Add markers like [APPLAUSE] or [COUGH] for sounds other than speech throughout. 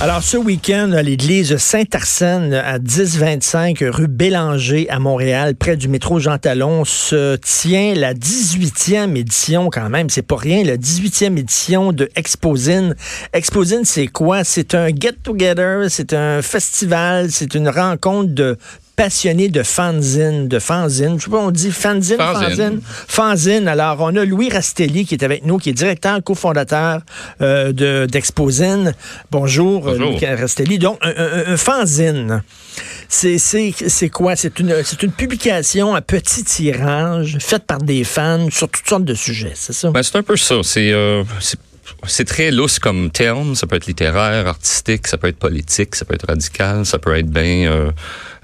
Alors, ce week-end, à l'église Saint-Arsène, à 1025 rue Bélanger, à Montréal, près du métro Jean-Talon, se tient la 18e édition, quand même, c'est pas rien, la 18e édition de Exposine. Exposine, c'est quoi? C'est un get-together, c'est un festival, c'est une rencontre de passionné de fanzine, de fanzine. Je sais pas, on dit fanzine, fanzine. Fanzine. Alors, on a Louis Rastelli qui est avec nous, qui est directeur, cofondateur euh, de d'Exposine. Bonjour, Bonjour. Louis Rastelli. Donc, un, un, un fanzine, c'est quoi? C'est une, une publication à petit tirage, faite par des fans sur toutes sortes de sujets, c'est ça? Ben, c'est un peu ça. C'est euh, c'est très lousse comme terme. Ça peut être littéraire, artistique, ça peut être politique, ça peut être radical, ça peut être bien euh,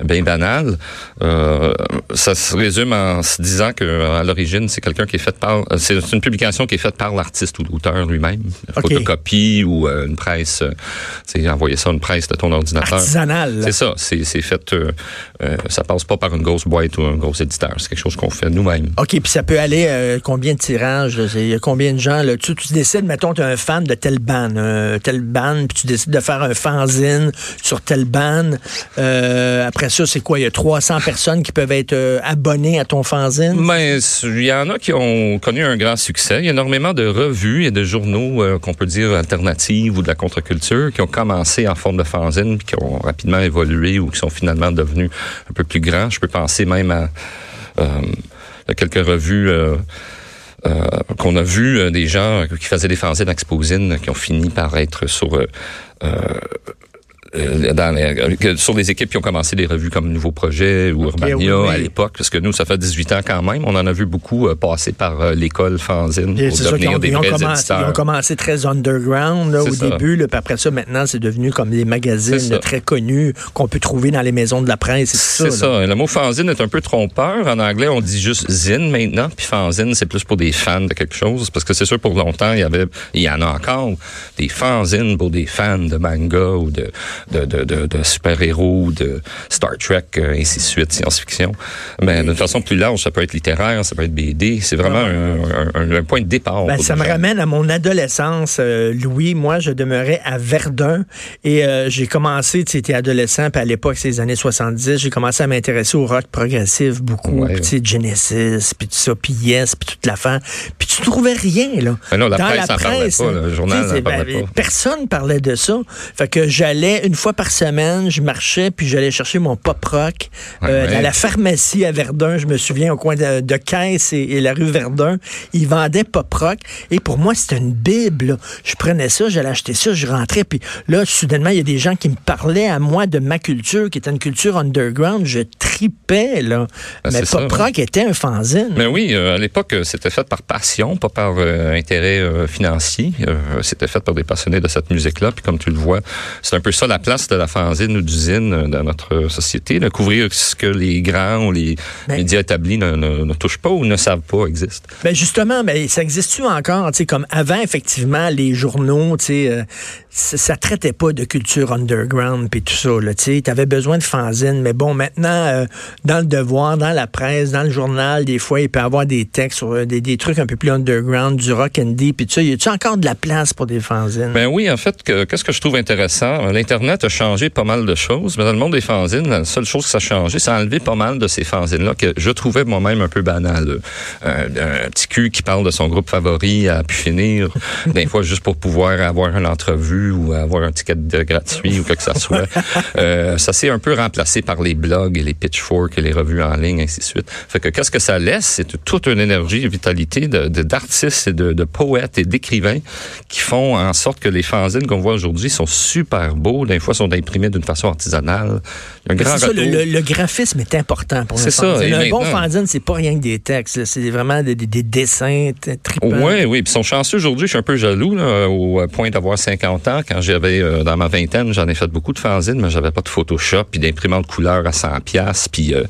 bien banal. Euh, ça se résume en se disant que à l'origine, c'est quelqu'un qui est fait par c'est une publication qui est faite par l'artiste ou l'auteur lui-même, okay. photocopie ou euh, une presse. C'est envoyer ça à une presse de ton ordinateur. Artisanal. C'est ça. C'est c'est fait. Euh, ça passe pas par une grosse boîte ou un gros éditeur. C'est quelque chose qu'on fait nous-mêmes. Ok, puis ça peut aller euh, combien de tirages Il y a combien de gens là? Tu, tu décides, mettons, tu es un fan de telle bande, euh, telle bande, puis tu décides de faire un fanzine sur telle bande. Euh, après ça, c'est quoi? Il y a 300 personnes qui peuvent être euh, abonnées à ton fanzine? Mais il y en a qui ont connu un grand succès. Il y a énormément de revues et de journaux euh, qu'on peut dire alternatives ou de la contre-culture qui ont commencé en forme de fanzine puis qui ont rapidement évolué ou qui sont finalement devenus un peu plus grands. Je peux penser même à, euh, quelques revues... Euh, qu'on a vu des gens qui faisaient des fanzines d'exposine qui ont fini par être sur euh, dans les, sur les équipes qui ont commencé des revues comme Nouveau Projet ou okay, Urbania oui, oui. à l'époque, parce que nous, ça fait 18 ans quand même. On en a vu beaucoup euh, passer par euh, l'école fanzine pour devenir ont, des ils vrais ont commencé. Ils ont commencé très underground là, au ça. début, là, puis après ça, maintenant, c'est devenu comme des magazines très connus qu'on peut trouver dans les maisons de la presse. C'est ça. ça. Le mot fanzine est un peu trompeur. En anglais, on dit juste zine maintenant, puis fanzine, c'est plus pour des fans de quelque chose, parce que c'est sûr, pour longtemps, il y avait, il y en a encore, des fanzines pour des fans de manga ou de de, de, de, de super-héros, de Star Trek, euh, ainsi de suite, science-fiction. Mais d'une façon plus large, ça peut être littéraire, ça peut être BD. C'est vraiment un, un, un, point de départ. Ben, ça me gens. ramène à mon adolescence, euh, Louis. Moi, je demeurais à Verdun et euh, j'ai commencé, tu étais adolescent, puis à l'époque, c'est les années 70, j'ai commencé à m'intéresser au rock progressif beaucoup, Ouais. puis Genesis, puis tout ça, puis Yes, puis toute la fin. Puis tu trouvais rien, là. Non, la Dans presse la en parlait presse, pas, le journal n'en parlait ben, pas. Personne parlait de ça. Fait que j'allais une fois par semaine, je marchais, puis j'allais chercher mon pop rock Ouais, euh, ouais. la pharmacie à Verdun. Je me souviens au coin de, de Caisse et, et la rue Verdun. Ils vendaient pop rock. Et pour moi, c'était une bible. là. Je prenais ça, j'allais acheter ça, je rentrais. Puis là, soudainement, il y a des gens qui me parlaient à moi de ma culture, qui était une culture underground. Je tripais, là. Ben, Mais pop ça, rock était un fanzine. Mais oui, euh, à l'époque, euh, c'était fait par passion, pas par euh, intérêt financier. C'était fait par des passionnés de cette musique-là. Puis comme tu le vois, c'est un peu ça la place de la fanzine ou d'usine euh, dans notre société, de couvrir ce que les grands ou les Ben- médias établis ne, ne, ne touchent pas ou ne savent pas existe. Ben justement, ben, ça existe-tu encore? Tu sais, comme avant, effectivement, les journaux, tu sais, euh, ça, ça traitait pas de culture underground puis tout ça. Là, tu avais besoin de fanzine. Mais bon, maintenant, euh, dans le devoir, dans la presse, dans le journal, des fois, il peut y avoir des textes sur euh, des, des trucs un peu plus underground, du rock and deep puis tout ça. Y a-tu encore de la place pour des fanzines? Ben oui, en fait, que- qu'est-ce que je trouve intéressant? L'Internet a changé pas mal de choses, mais dans le monde des fanzines, la seule chose que ça a changé, c'est enlevé pas mal de ces fanzines-là que je trouvais moi-même un peu banales. Euh, un petit cul qui parle de son groupe favori à pu finir, [LAUGHS] des fois juste pour pouvoir avoir une entrevue ou avoir un ticket de gratuit ou quoi que ce soit. [LAUGHS] Euh, ça s'est un peu remplacé par les blogs et les pitchforks et les revues en ligne, ainsi de suite. Fait que qu'est-ce que ça laisse? C'est toute une énergie et vitalité de- de- d'artistes et de, de poètes et d'écrivains qui font en sorte que les fanzines qu'on voit aujourd'hui sont super beaux. Des fois, sont imprimés d'une façon artisanale. Un grand c'est ça, le, le- graphisme est important pour un C'est ça, fanzine. Un bon fanzine, c'est pas rien que des textes. C'est vraiment des, des- des dessins tripants. Oui, oui. Puis ils sont chanceux aujourd'hui. Je suis un peu jaloux là, au point d'avoir 50 ans. Quand j'avais euh, dans ma vingtaine, j'en ai fait beaucoup de fanzines, mais j'avais pas de Photoshop, puis d'imprimante couleur à 100 pièces, puis euh,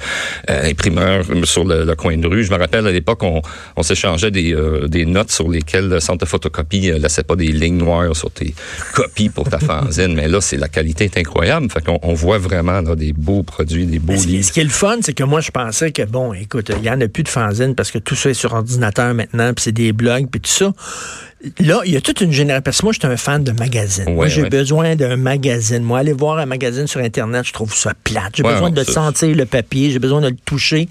euh, imprimeur sur le, le coin de rue. Je me rappelle à l'époque, on, on s'échangeait des, euh, des notes sur lesquelles le centre de photocopie euh, laissait pas des lignes noires sur tes copies pour ta fanzine. mais là, c'est la qualité est incroyable. Fait qu'on on voit vraiment là, des beaux produits, des beaux livres. ce qui est le fun, c'est que moi, je pensais que, bon, écoute, il n'y en a plus de fanzine parce que tout ça est sur ordinateur maintenant, puis c'est des blogs, puis tout ça. Là, il y a toute une génération. Parce que moi, je suis un fan de magazines. moi, j'ai besoin d'un magazine. Moi, aller voir un magazine sur Internet, je trouve ça plate. J'ai besoin de sentir le papier, j'ai besoin de le toucher.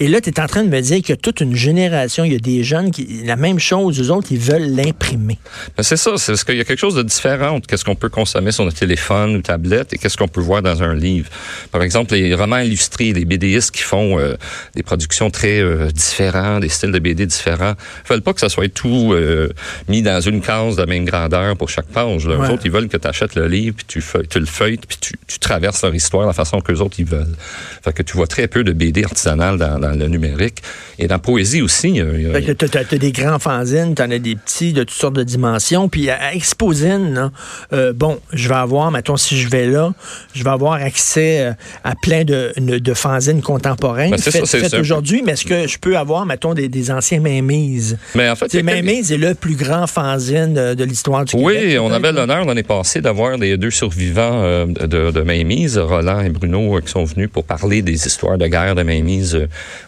Et là, tu es en train de me dire qu'il y a toute une génération, il y a des jeunes qui, la même chose, eux autres, ils veulent l'imprimer. Ben, c'est ça. C'est parce qu'il y a quelque chose de différent entre qu'est-ce qu'on peut consommer sur notre téléphone ou tablette et qu'est-ce qu'on peut voir dans un livre. Par exemple, les romans illustrés, les BDistes qui font euh, des productions très euh, différentes, des styles de BD différents, ils veulent pas que ça soit tout euh, mis dans une case de même grandeur pour chaque page. Les autres, ils veulent que tu achètes le livre, puis tu, tu le feuilles, puis tu, tu, traverses leur histoire de la façon que les autres ils veulent. Fait que tu vois très peu de BD artisanales dans, dans le numérique. Et dans la poésie aussi. Tu as, des grands fanzines, tu en as des petits de toutes sortes de dimensions. Puis à Exposine, euh, bon, je vais avoir, mettons, si je vais là, je vais avoir accès euh, à plein de, de fanzines contemporaines ben, faites, aujourd'hui. Mais est-ce que je peux avoir, mettons, des, des anciens mainmises? Mais en fait, Mainmise est le plus grand de, l'histoire du oui, Québec. Oui, on avait l'honneur l'année passée d'avoir les deux survivants euh, de, de Mainmise, Roland et Bruno, qui sont venus pour parler des histoires de guerre de Mainmise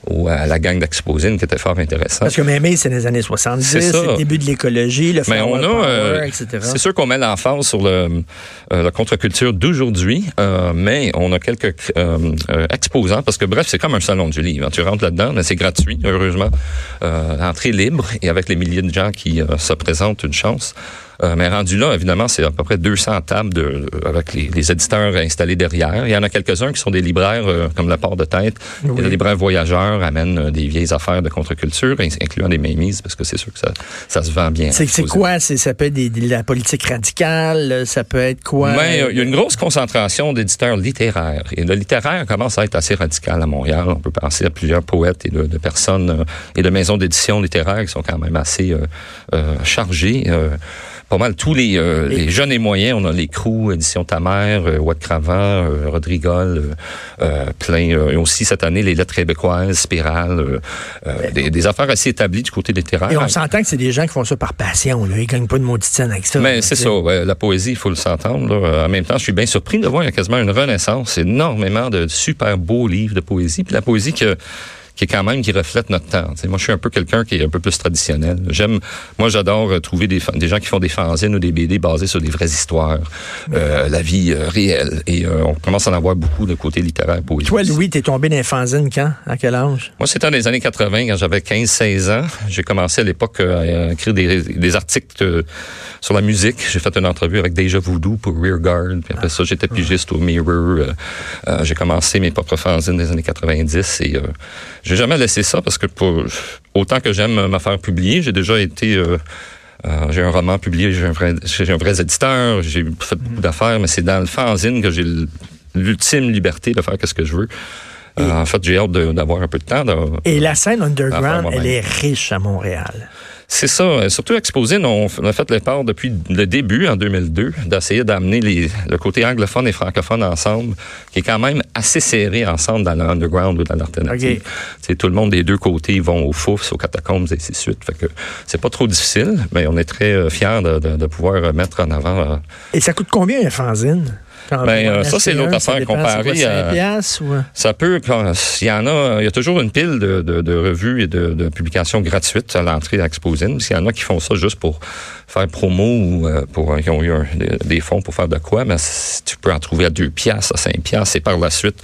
ou à la gang d'Exposine, qui était fort intéressant. Parce que Mainmise, c'est les années 70, c'est le début de l'écologie, le mais on a, etc. C'est sûr qu'on met l'emphase sur le, la contre-culture d'aujourd'hui, mais on a quelques exposants, parce que bref, c'est comme un salon du livre. Tu rentres là-dedans, mais c'est gratuit, heureusement. entrée libre et avec les milliers de gens qui se présentent, une chance. Euh, mais rendu là, évidemment, c'est à peu près 200 tables de, avec les, les, éditeurs installés derrière. Il y en a quelques-uns qui sont des libraires euh, comme la Port de Tête. Oui. Les libraires voyageurs amènent euh, des vieilles affaires de contre-culture, incluant des mémises, parce que c'est sûr que ça, ça se vend bien. C'est quoi? Ça peut être des, de la politique radicale? Ça peut être quoi? Mais, il y a une grosse concentration d'éditeurs littéraires. Et le littéraire commence à être assez radical à Montréal. On peut penser à plusieurs poètes et de, de personnes et de maisons d'édition littéraires qui sont quand même assez euh, chargées pas mal tous les, euh, les, jeunes et moyens. On a les Crous, Édition Ta Mère, euh, Watt Cravant, euh, Rodrigol, euh, plein. et aussi cette année, les lettres québécoises, Spirale, des, des, affaires assez établies du côté littéraire. Et on s'entend que c'est des gens qui font ça par passion. Là. Ils gagnent pas de maudite avec ça. Mais c'est ça. Ouais, la poésie, il faut le s'entendre. En même temps, je suis bien surpris de voir il y a quasiment une renaissance. Énormément de super beaux livres de poésie. Puis la poésie que qui est quand même qui reflète notre temps. moi, je suis un peu quelqu'un qui est un peu plus traditionnel. J'aime, moi, j'adore euh, trouver des, des gens qui font des fanzines ou des BD basés sur des vraies histoires, euh, la vie euh, réelle. Et euh, on commence à en avoir beaucoup de côté littéraire poétique. Toi, Louis, t'es tombé dans les fanzines quand? À quel âge? Moi, c'était dans les années 80, quand j'avais 15-16 ans. J'ai commencé à l'époque à écrire des, des articles sur la musique. J'ai fait une entrevue avec Deja Voodoo pour Rearguard. Puis après ça, j'étais pigiste au Mirror. j'ai commencé mes propres fanzines des années 90 et j'ai jamais laissé ça parce que pour autant que j'aime me faire publier, j'ai déjà été euh, euh, j'ai un roman publié, j'ai un vrai, j'ai un vrai éditeur, j'ai fait beaucoup d'affaires, mais c'est dans le fanzine que j'ai l'ultime liberté de faire ce que je veux. Euh, en fait, j'ai hâte d'avoir un peu de temps. De, et la scène underground, elle est riche à Montréal. C'est ça. Surtout Exposine, on a fait l'effort depuis le début, en 2002, d'essayer d'amener le côté anglophone et francophone ensemble, qui est quand même assez serré ensemble dans l'underground ou dans l'alternative. Okay. Tout le monde des deux côtés vont aux foufs, aux catacombes et ainsi de suite. Fait que c'est pas trop difficile, mais on est très euh, fiers de, de, de pouvoir mettre en avant. Euh, et ça coûte combien un fanzine? Ben, euh, ça, c'est l'autre affaire comparée à. Ça peut, il y en a, il y a toujours une pile de, de, de revues et de, de, publications gratuites à l'entrée d'Exposine. Il y en a qui font ça juste pour faire promo ou euh, pour qui ont eu un, des, fonds pour faire de quoi, mais tu peux en trouver à 2 piastres, à 5 piastres, et par la suite,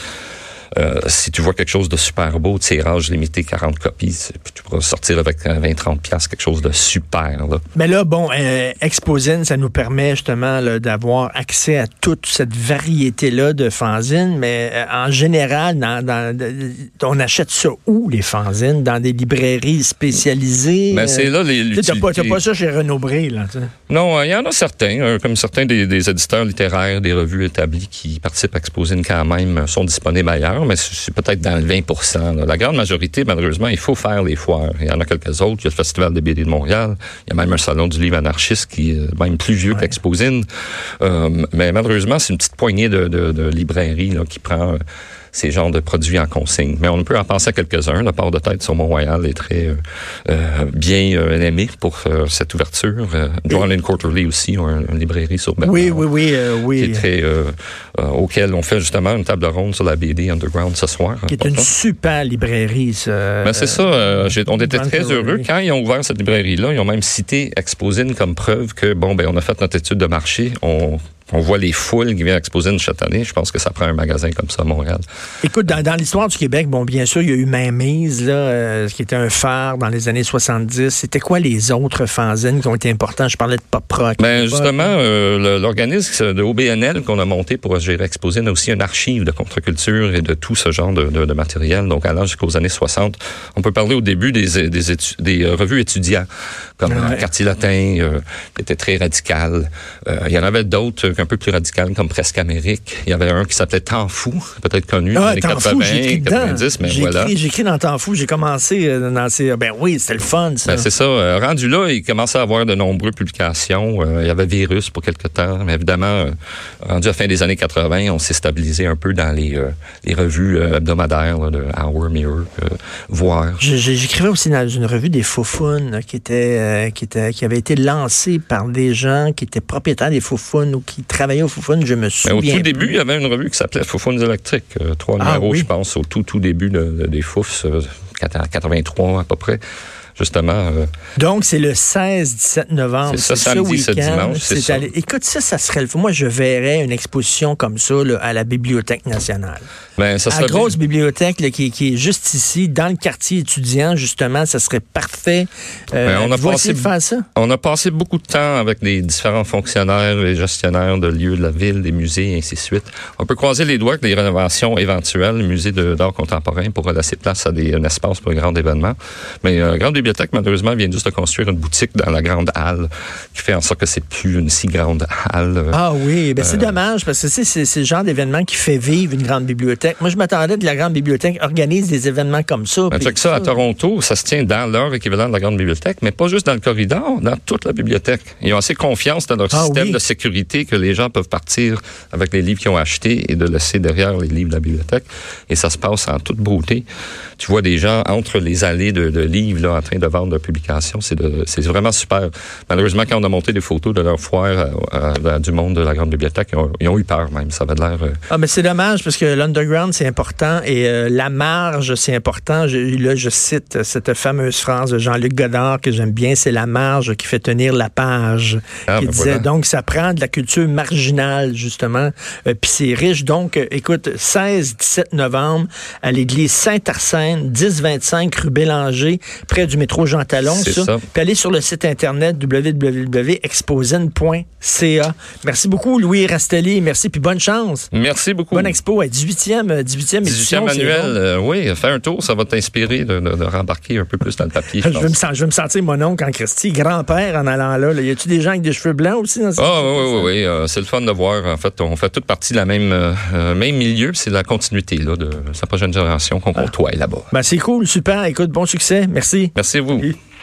euh, si tu vois quelque chose de super beau, tirage limité 40 copies, puis tu pourras sortir avec 20-30 pièces quelque chose de super. Là. Mais là, bon, euh, Exposine, ça nous permet justement d'avoir accès à toute cette variété-là de fanzines, mais euh, en général, dans, dans, on achète ça où, les fanzines? Dans des librairies spécialisées? Mais ben, c'est là les Tu n'as pas, pas, ça chez Renaud Bré, là. T'sais. Non, il y en a certains, comme certains des, des, éditeurs littéraires, des revues établies qui participent à Exposine quand même, sont disponibles ailleurs mais c'est peut-être dans le 20 là. La grande majorité, malheureusement, il faut faire les foires. Il y en a quelques autres. Il y a le Festival des BD de Montréal. Il y a même un salon du livre anarchiste qui est même plus vieux ouais. qu'Exposine. Euh, mais malheureusement, c'est une petite poignée de, de, de librairies là, qui prend ces genres de produits en consigne. Mais on peut en penser à quelques-uns. Le port de tête sur Mont-Royal est très euh, euh bien euh, aimé pour euh, cette ouverture. John and Quarterly aussi une, librairie sur Bernard. Oui, oui, oui, oui. Qui est très, auquel on fait justement une table ronde sur la BD Underground ce soir. Qui est une super librairie, ça. Ben, c'est ça. on était très heureux. Quand ils ont ouvert cette librairie-là, ils ont même cité Exposine comme preuve que, bon, ben, on a fait notre étude de marché. On on voit les foules qui viennent exposer une chaque année. Je pense que ça prend un magasin comme ça à Montréal. Écoute, dans, l'histoire du Québec, bon, bien sûr, il y a eu Mainmise, là, euh, qui était un phare dans les années 70. C'était quoi les autres fanzines qui ont été importants? Je parlais de Pop Rock. Ben, justement, euh, l'organisme de OBNL qu'on a monté pour gérer Exposine a aussi une archive de contre-culture et de tout ce genre de, matériel. Donc, allant jusqu'aux années 60, on peut parler au début des, des, des euh, revues étudiants, comme ouais. Quartier Latin, qui était très radical. il y en avait d'autres un peu plus radical comme Presque Amérique. Il y avait un qui s'appelait Temps fou, peut-être connu ah, dans les 80, 90, mais voilà. J'ai écrit dans Temps fou, j'ai commencé euh, dans ces... Ben oui, c'était le fun, ça. Ben, c'est ça. Euh, rendu là, il commençait à avoir de nombreuses publications. Euh, il y avait Virus pour quelque temps, mais évidemment, rendu à la fin des années 80, on s'est stabilisé un peu dans les, les revues hebdomadaires de Hour, Mirror, Voir. J'écrivais aussi dans une revue des Faufounes qui, était, qui, était, qui avait été lancée par des gens qui étaient propriétaires des Faufounes ou qui travaillait au Foufoune, je me souviens. au tout début, il y avait une revue qui s'appelait Foufounes électriques. Euh, trois ah numéros, je pense, au tout, tout début des Foufs, 83 euh, à peu près justement. Euh, Donc, c'est le 16-17 novembre. C'est ça, samedi, ce dimanche. C'est. Écoute, ça, ça serait le Moi, je verrais une exposition comme ça à la Bibliothèque nationale. Ben, ça la grosse bibliothèque qui, qui, est juste ici, dans le quartier étudiant, justement, ça serait parfait. Euh, ben, on, a passé, faire ça? on a passé beaucoup de temps avec les différents fonctionnaires, les gestionnaires de lieux de la ville, des musées, et ainsi de suite. On peut croiser les doigts que les rénovations éventuelles, le musée d'art contemporain pourra laisser place à des, un espace pour un grand événement. Mais euh, grande bibliothèque, malheureusement, vient juste de construire une boutique dans la grande halle qui fait en sorte que c'est plus une si grande halle. Ah oui, ben c'est euh, dommage parce que c'est le genre d'événement qui fait vivre une grande bibliothèque. Moi, je m'attendais que la grande bibliothèque organise des événements comme ça. Ben, fait que ça, à Toronto, ça se tient dans leur équivalent de la grande bibliothèque, mais pas juste dans le corridor, dans toute la bibliothèque. Ils ont assez confiance dans leur ah système de sécurité que les gens peuvent partir avec les livres qu'ils ont achetés et de laisser derrière les livres de la bibliothèque. Et ça se passe en toute beauté. Tu vois des gens entre les allées de, de livres là, en train de vendre leur publication. C'est vraiment super. Malheureusement, quand on a monté des photos de leur foire euh, du monde de la Grande Bibliothèque, ils ont, eu peur même. Ça avait l'air... Euh, ah, mais c'est dommage parce que l'underground, c'est important et euh, la marge, c'est important. Je, là, je cite cette fameuse phrase de Jean-Luc Godard que j'aime bien, c'est la marge qui fait tenir la page. Ah, ben disait, donc, ça prend de la culture marginale, justement, puis c'est riche. Donc, écoute, 16-17 novembre, à l'église Saint-Arsène, 10-25 rue Bélanger, près du métro Jean Talon, ça. Puis allez sur le site internet www.exposin.ca. Merci beaucoup, Louis Rastelli. Merci, puis bonne chance. Merci beaucoup. Bonne expo à 18e, 18e 18e manuel. Euh, oui, fais un tour, ça va t'inspirer de, de, rembarquer un peu plus dans le papier. [LAUGHS] Je, je, vais, me, je vais me sentir mon oncle en Christie, grand-père en allant là, là. Y a-tu des gens avec des cheveux blancs aussi dans cette Ah, oui, oui, oui. Euh, c'est le fun de voir. En fait, on fait toute partie de la même, euh, même milieu, c'est la continuité là, de sa prochaine génération qu'on côtoie là-bas. Ben, c'est cool, super. Écoute, bon succès. Merci. À vous.